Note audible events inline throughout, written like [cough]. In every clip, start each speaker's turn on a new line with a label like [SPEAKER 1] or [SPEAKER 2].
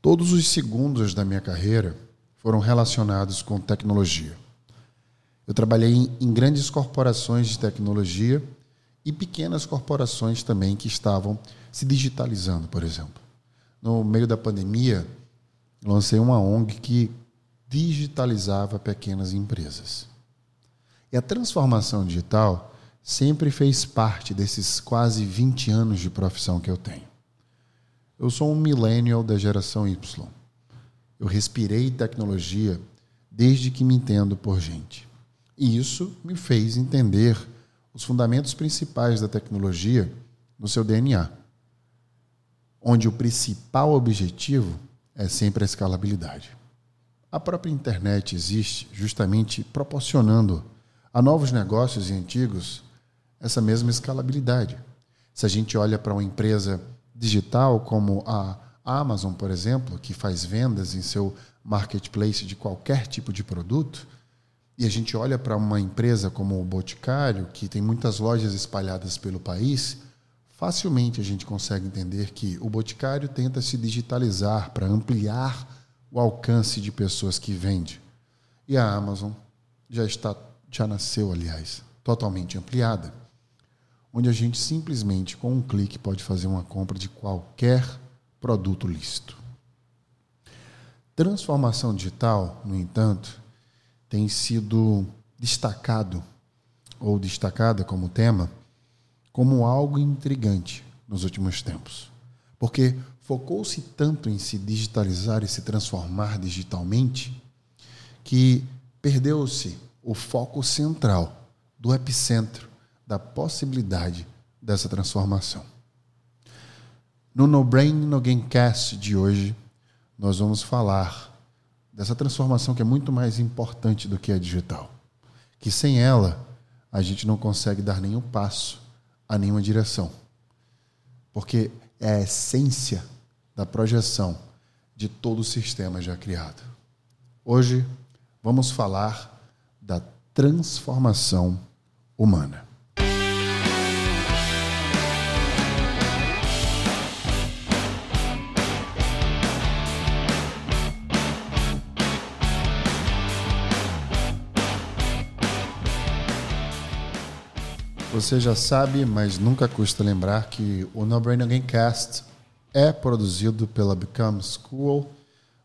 [SPEAKER 1] Todos os segundos da minha carreira foram relacionados com tecnologia. Eu trabalhei em, grandes corporações de tecnologia e pequenas corporações também que estavam se digitalizando, por exemplo. No meio da pandemia, lancei uma ONG que digitalizava pequenas empresas. E a transformação digital sempre fez parte desses quase 20 anos de profissão que eu tenho. Eu sou um millennial da geração Y. Eu respirei tecnologia desde que me entendo por gente. E isso me fez entender os fundamentos principais da tecnologia no seu DNA, onde o principal objetivo é sempre a escalabilidade. A própria internet existe justamente proporcionando a novos negócios e antigos essa mesma escalabilidade. Se a gente olha para uma empresa digital como a Amazon, por exemplo, que faz vendas em seu marketplace de qualquer tipo de produto, e a gente olha para uma empresa como o Boticário, que tem muitas lojas espalhadas pelo país, facilmente a gente consegue entender que o Boticário tenta se digitalizar para ampliar o alcance de pessoas que vende. E a Amazon já está já nasceu, aliás, totalmente ampliada, onde a gente simplesmente com um clique pode fazer uma compra de qualquer produto lícito. Transformação digital, no entanto, tem sido destacado ou destacada como tema como algo intrigante nos últimos tempos. Porque focou-se tanto em se digitalizar e se transformar digitalmente que perdeu-se o foco central do epicentro da possibilidade dessa transformação. No No Brain No Gamecast de hoje, nós vamos falar dessa transformação que é muito mais importante do que a digital. Que sem ela, a gente não consegue dar nenhum passo a nenhuma direção. Porque é a essência da projeção de todo o sistema já criado. Hoje, vamos falar da transformação humana. Você já sabe, mas nunca custa lembrar que o No Brain Again Cast é produzido pela Become School,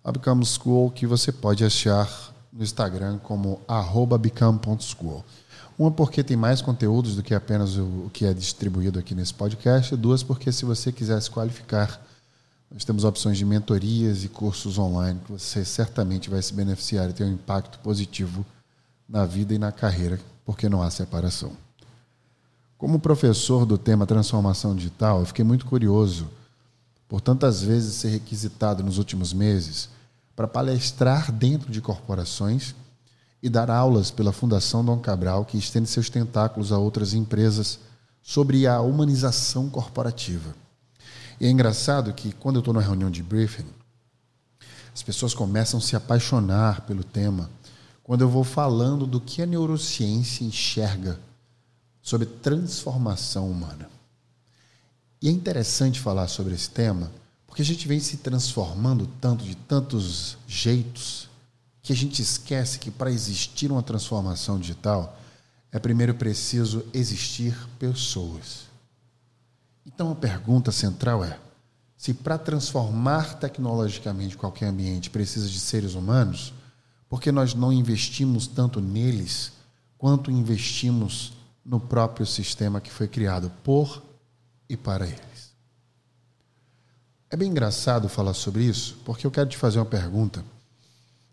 [SPEAKER 1] a Become School que você pode achar no Instagram como become.school. Uma porque tem mais conteúdos do que apenas o que é distribuído aqui nesse podcast, duas porque se você quiser se qualificar, nós temos opções de mentorias e cursos online que você certamente vai se beneficiar e ter um impacto positivo na vida e na carreira, porque não há separação. Como professor do tema transformação digital, eu fiquei muito curioso por tantas vezes ser requisitado nos últimos meses para palestrar dentro de corporações e dar aulas pela Fundação Dom Cabral, que estende seus tentáculos a outras empresas sobre a humanização corporativa. E é engraçado que quando eu estou numa reunião de briefing, as pessoas começam a se apaixonar pelo tema quando eu vou falando do que a neurociência enxerga sobre transformação humana. E é interessante falar sobre esse tema, porque a gente vem se transformando tanto, de tantos jeitos, que a gente esquece que para existir uma transformação digital, é primeiro preciso existir pessoas. Então a pergunta central é: se para transformar tecnologicamente qualquer ambiente precisa de seres humanos, por que nós não investimos tanto neles quanto investimos no próprio sistema que foi criado por e para eles. É bem engraçado falar sobre isso, porque eu quero te fazer uma pergunta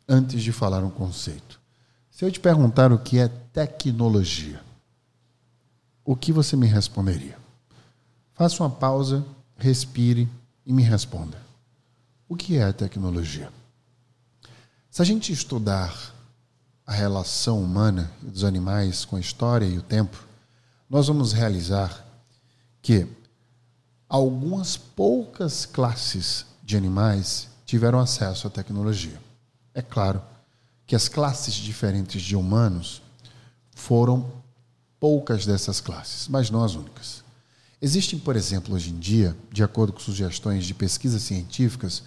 [SPEAKER 1] antes de falar um conceito. Se eu te perguntar o que é tecnologia, o que você me responderia? Faça uma pausa, respire e me responda. O que é tecnologia? Se a gente estudar a relação humana dos animais com a história e o tempo, nós vamos realizar que algumas poucas classes de animais tiveram acesso à tecnologia. É claro que as classes diferentes de humanos foram poucas dessas classes, mas não as únicas. Existem, por exemplo, hoje em dia, de acordo com sugestões de pesquisas científicas,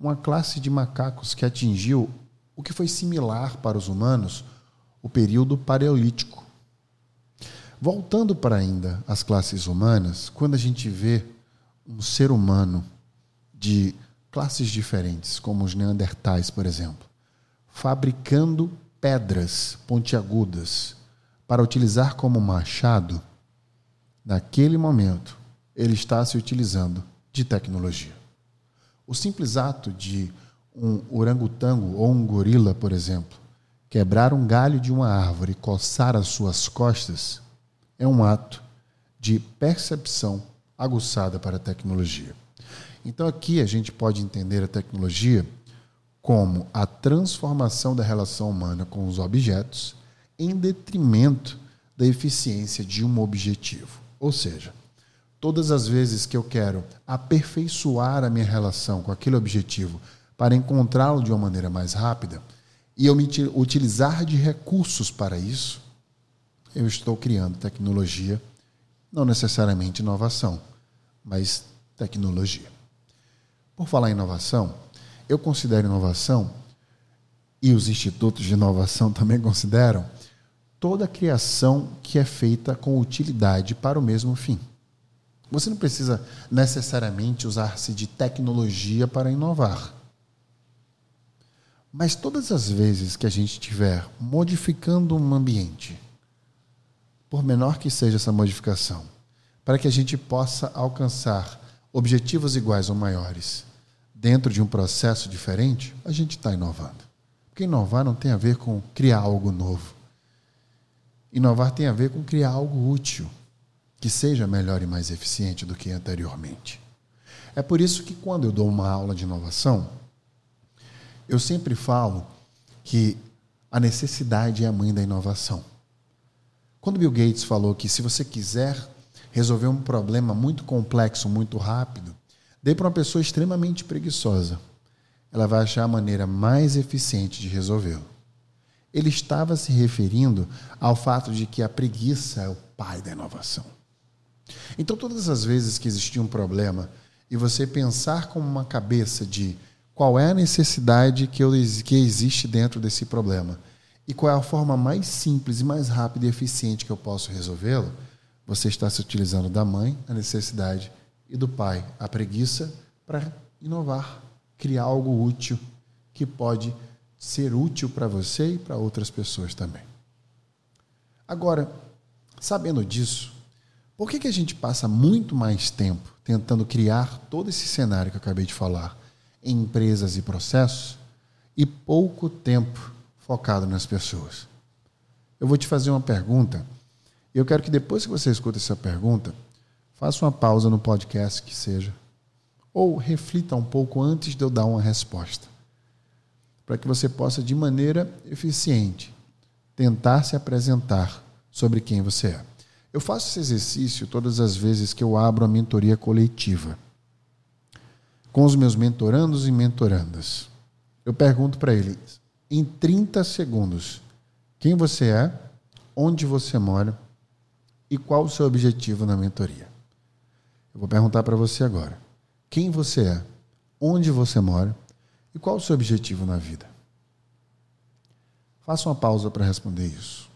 [SPEAKER 1] uma classe de macacos que atingiu o que foi similar para os humanos o período paleolítico. Voltando para ainda as classes humanas, quando a gente vê um ser humano de classes diferentes, como os neandertais, por exemplo, fabricando pedras pontiagudas para utilizar como machado, naquele momento ele está se utilizando de tecnologia. O simples ato de um orangotango ou um gorila, por exemplo, quebrar um galho de uma árvore e coçar as suas costas é um ato de percepção aguçada para a tecnologia. Então aqui a gente pode entender a tecnologia como a transformação da relação humana com os objetos em detrimento da eficiência de um objetivo. Ou seja, todas as vezes que eu quero aperfeiçoar a minha relação com aquele objetivo para encontrá-lo de uma maneira mais rápida, e eu me utilizar de recursos para isso, eu estou criando tecnologia, não necessariamente inovação, mas tecnologia. Por falar em inovação, eu considero inovação, e os institutos de inovação [laughs] também consideram, toda criação que é feita com utilidade para o mesmo fim. Você não precisa necessariamente usar-se de tecnologia para inovar. Mas todas as vezes que a gente estiver modificando um ambiente, por menor que seja essa modificação, para que a gente possa alcançar objetivos iguais ou maiores dentro de um processo diferente, a gente está inovando. Porque inovar não tem a ver com criar algo novo. Inovar tem a ver com criar algo útil, que seja melhor e mais eficiente do que anteriormente. É por isso que quando eu dou uma aula de inovação, eu sempre falo que a necessidade é a mãe da inovação. Quando Bill Gates falou que se você quiser resolver um problema muito complexo, muito rápido, dê para uma pessoa extremamente preguiçosa. Ela vai achar a maneira mais eficiente de resolvê-lo. Ele estava se referindo ao fato de que a preguiça é o pai da inovação. Então, todas as vezes que existia um problema e você pensar com uma cabeça de qual é a necessidade que, eu, que existe dentro desse problema e qual é a forma mais simples mais rápida e eficiente que eu posso resolvê-lo, você está se utilizando da mãe, a necessidade, e do pai, a preguiça, para inovar, criar algo útil que pode ser útil para você e para outras pessoas também. Agora, sabendo disso, por que, que a gente passa muito mais tempo tentando criar todo esse cenário que eu acabei de falar? Em empresas e processos e pouco tempo focado nas pessoas. Eu vou te fazer uma pergunta. Eu quero que depois que você escuta essa pergunta, faça uma pausa no podcast que seja, ou reflita um pouco antes de eu dar uma resposta, para que você possa de maneira eficiente tentar se apresentar sobre quem você é. Eu faço esse exercício todas as vezes que eu abro a mentoria coletiva com os meus mentorandos e mentorandas. Eu pergunto para eles, em 30 segundos, quem você é, onde você mora e qual o seu objetivo na mentoria. Eu vou perguntar para você agora. Quem você é, onde você mora e qual o seu objetivo na vida. Faça uma pausa para responder isso.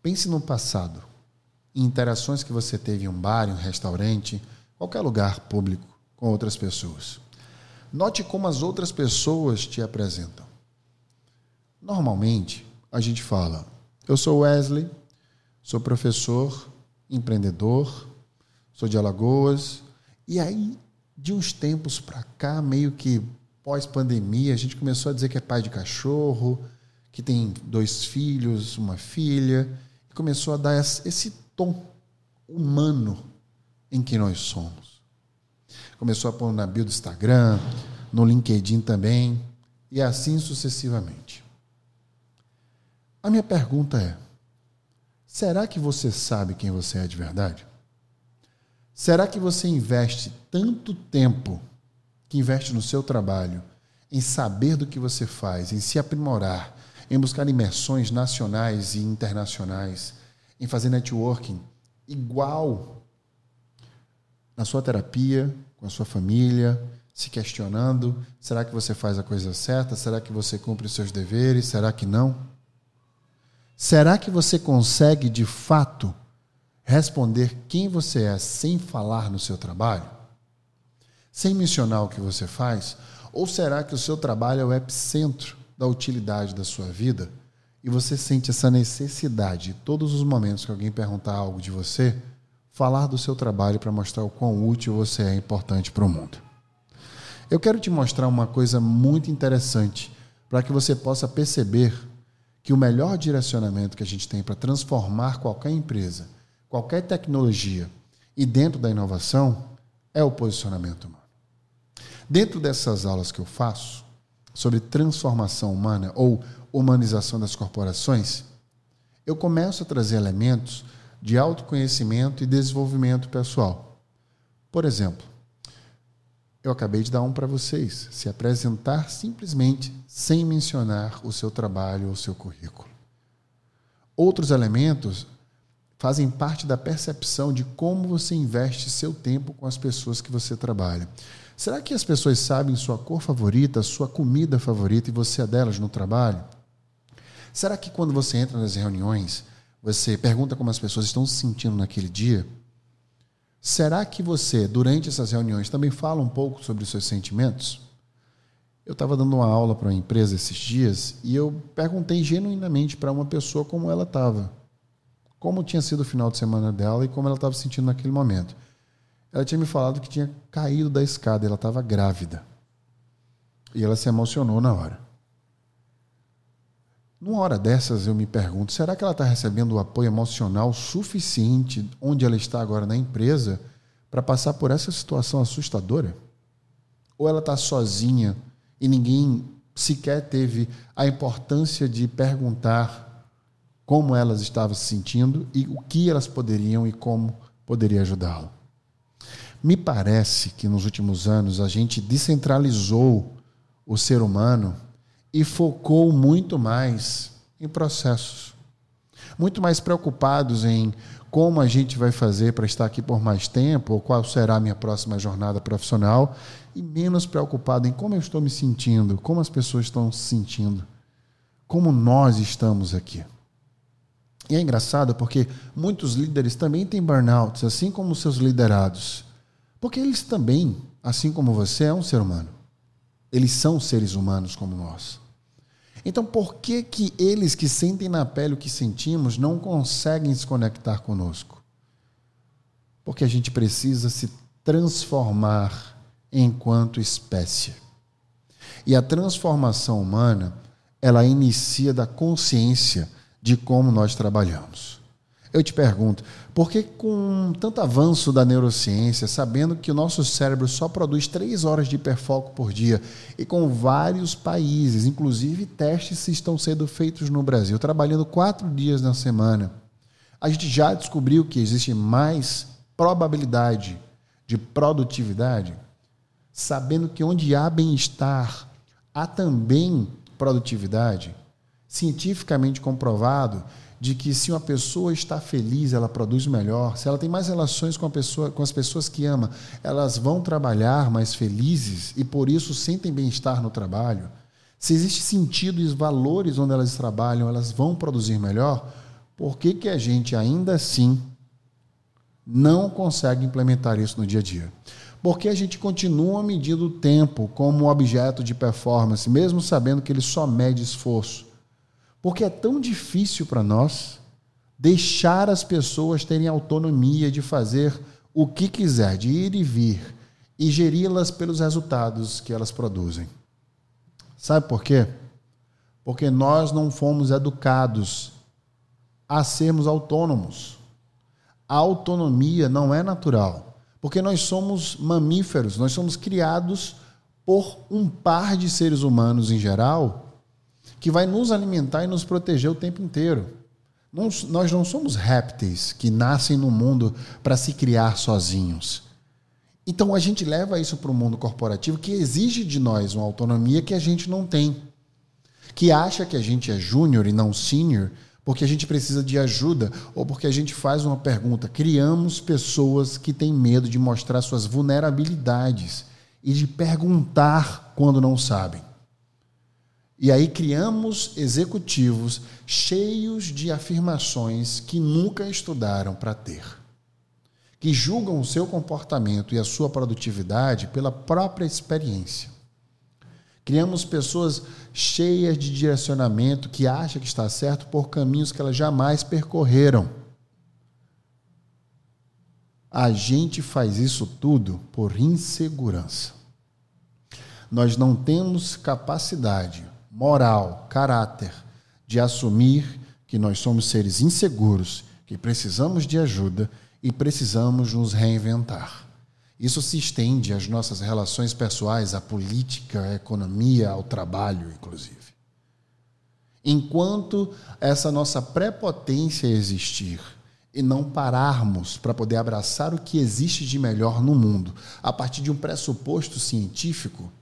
[SPEAKER 1] Pense no passado, em interações que você teve em um bar, em um restaurante, qualquer lugar público com outras pessoas. Note como as outras pessoas te apresentam. Normalmente, a gente fala: Eu sou Wesley, sou professor, empreendedor, sou de Alagoas. E aí, de uns tempos para cá, meio que pós-pandemia, a gente começou a dizer que é pai de cachorro, que tem dois filhos, uma filha, e começou a dar esse tom humano em que nós somos começou a pôr na bio do Instagram, no LinkedIn também, e assim sucessivamente. A minha pergunta é: será que você sabe quem você é de verdade? Será que você investe tanto tempo que investe no seu trabalho em saber do que você faz, em se aprimorar, em buscar imersões nacionais e internacionais, em fazer networking igual na sua terapia, com a sua família, se questionando: será que você faz a coisa certa? Será que você cumpre os seus deveres? Será que não? Será que você consegue de fato responder quem você é sem falar no seu trabalho? Sem mencionar o que você faz? Ou será que o seu trabalho é o epicentro da utilidade da sua vida e você sente essa necessidade, todos os momentos que alguém perguntar algo de você, falar do seu trabalho para mostrar o quão útil você é importante para o mundo? Eu quero te mostrar uma coisa muito interessante para que você possa perceber que o melhor direcionamento que a gente tem para transformar qualquer empresa, qualquer tecnologia e dentro da inovação é o posicionamento humano. Dentro dessas aulas que eu faço sobre transformação humana ou humanização das corporações, eu começo a trazer elementos de autoconhecimento e desenvolvimento pessoal. Por exemplo, eu acabei de dar um para vocês, se apresentar simplesmente sem mencionar o seu trabalho ou seu currículo. Outros elementos fazem parte da percepção de como você investe seu tempo com as pessoas que você trabalha. Será que as pessoas sabem sua cor favorita, sua comida favorita e você é delas no trabalho? Será que quando você entra nas reuniões, você pergunta como as pessoas estão se sentindo naquele dia? Será que você, durante essas reuniões, também fala um pouco sobre os seus sentimentos? Eu estava dando uma aula para uma empresa esses dias e eu perguntei genuinamente para uma pessoa como ela estava. Como tinha sido o final de semana dela e como ela estava se sentindo naquele momento. Ela tinha me falado que tinha caído da escada, ela estava grávida. E ela se emocionou na hora. Numa hora dessas, eu me pergunto: será que ela está recebendo o apoio emocional suficiente onde ela está agora na empresa para passar por essa situação assustadora? Ou ela está sozinha e ninguém sequer teve a importância de perguntar como elas estavam se sentindo e o que elas poderiam e como poderia ajudá-la? Me parece que nos últimos anos a gente descentralizou o ser humano e focou muito mais em processos. Muito mais preocupados em como a gente vai fazer para estar aqui por mais tempo, ou qual será a minha próxima jornada profissional, e menos preocupado em como eu estou me sentindo, como as pessoas estão se sentindo, como nós estamos aqui. E é engraçado porque muitos líderes também têm burnouts, assim como seus liderados. Porque eles também, assim como você, é um ser humano. Eles são seres humanos como nós. Então, por que que eles que sentem na pele o que sentimos não conseguem se conectar conosco? Porque a gente precisa se transformar enquanto espécie. E a transformação humana, ela inicia da consciência de como nós trabalhamos. Eu te pergunto, por que com tanto avanço da neurociência, sabendo que o nosso cérebro só produz três horas de hiperfoco por dia, e com vários países, inclusive testes estão sendo feitos no Brasil, trabalhando quatro dias na semana, a gente já descobriu que existe mais probabilidade de produtividade, sabendo que onde há bem-estar, há também produtividade, cientificamente comprovado de que se uma pessoa está feliz, ela produz melhor. Se ela tem mais relações com, a pessoa, com as pessoas que ama, elas vão trabalhar mais felizes e por isso sentem bem-estar no trabalho. Se existe sentido e valores onde elas trabalham, elas vão produzir melhor. Por que, que a gente ainda assim não consegue implementar isso no dia a dia? Porque a gente continua medindo o tempo como objeto de performance, mesmo sabendo que ele só mede esforço. Porque é tão difícil para nós deixar as pessoas terem autonomia de fazer o que quiser, de ir e vir, e geri-las pelos resultados que elas produzem. Sabe por quê? Porque nós não fomos educados a sermos autônomos. A autonomia não é natural, porque nós somos mamíferos, nós somos criados por um par de seres humanos em geral que vai nos alimentar e nos proteger o tempo inteiro. Nós não somos répteis que nascem no mundo para se criar sozinhos. Então a gente leva isso para o mundo corporativo que exige de nós uma autonomia que a gente não tem. Que acha que a gente é júnior e não sênior porque a gente precisa de ajuda ou porque a gente faz uma pergunta. Criamos pessoas que têm medo de mostrar suas vulnerabilidades e de perguntar quando não sabem. E aí criamos executivos cheios de afirmações que nunca estudaram para ter, que julgam o seu comportamento e a sua produtividade pela própria experiência. Criamos pessoas cheias de direcionamento que acham que está certo por caminhos que elas jamais percorreram. A gente faz isso tudo por insegurança. Nós não temos capacidade moral, caráter, de assumir que nós somos seres inseguros, que precisamos de ajuda e precisamos nos reinventar. Isso se estende às nossas relações pessoais, à política, à economia, ao trabalho, inclusive. Enquanto essa nossa prepotência existir e não pararmos para poder abraçar o que existe de melhor no mundo, a partir de um pressuposto científico,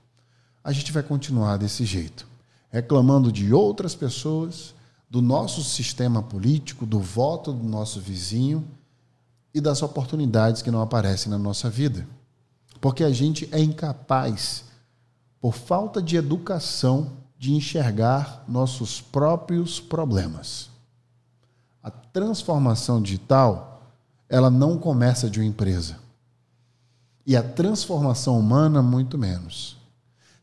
[SPEAKER 1] a gente vai continuar desse jeito reclamando de outras pessoas, do nosso sistema político, do voto do nosso vizinho e das oportunidades que não aparecem na nossa vida. Porque a gente é incapaz, por falta de educação, de enxergar nossos próprios problemas. A transformação digital, ela não começa de uma empresa. E a transformação humana, muito menos.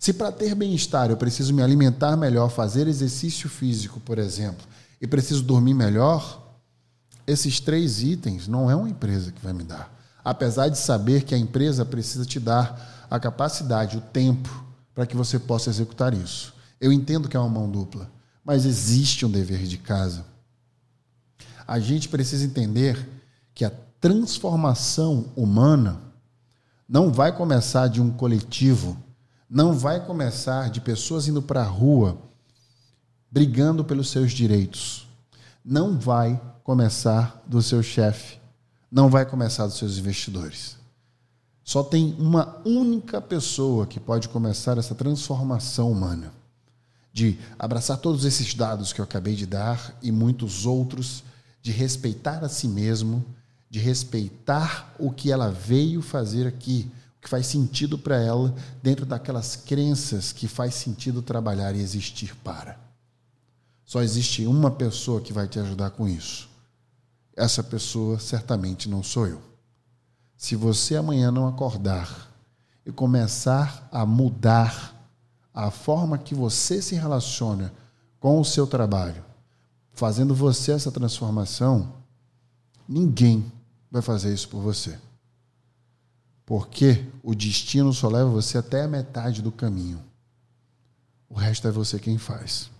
[SPEAKER 1] Se para ter bem-estar eu preciso me alimentar melhor, fazer exercício físico, por exemplo, e preciso dormir melhor, esses três itens não é uma empresa que vai me dar. Apesar de saber que a empresa precisa te dar a capacidade, o tempo, para que você possa executar isso. Eu entendo que é uma mão dupla, mas existe um dever de casa. A gente precisa entender que a transformação humana não vai começar de um coletivo não vai começar de pessoas indo para a rua brigando pelos seus direitos. Não vai começar do seu chefe. Não vai começar dos seus investidores. Só tem uma única pessoa que pode começar essa transformação humana de abraçar todos esses dados que eu acabei de dar e muitos outros, de respeitar a si mesmo, de respeitar o que ela veio fazer aqui, que faz sentido para ela dentro daquelas crenças que faz sentido trabalhar e existir para. Só existe uma pessoa que vai te ajudar com isso. Essa pessoa certamente não sou eu. Se você amanhã não acordar e começar a mudar a forma que você se relaciona com o seu trabalho, fazendo você essa transformação, ninguém vai fazer isso por você. Porque o destino só leva você até a metade do caminho. O resto é você quem faz.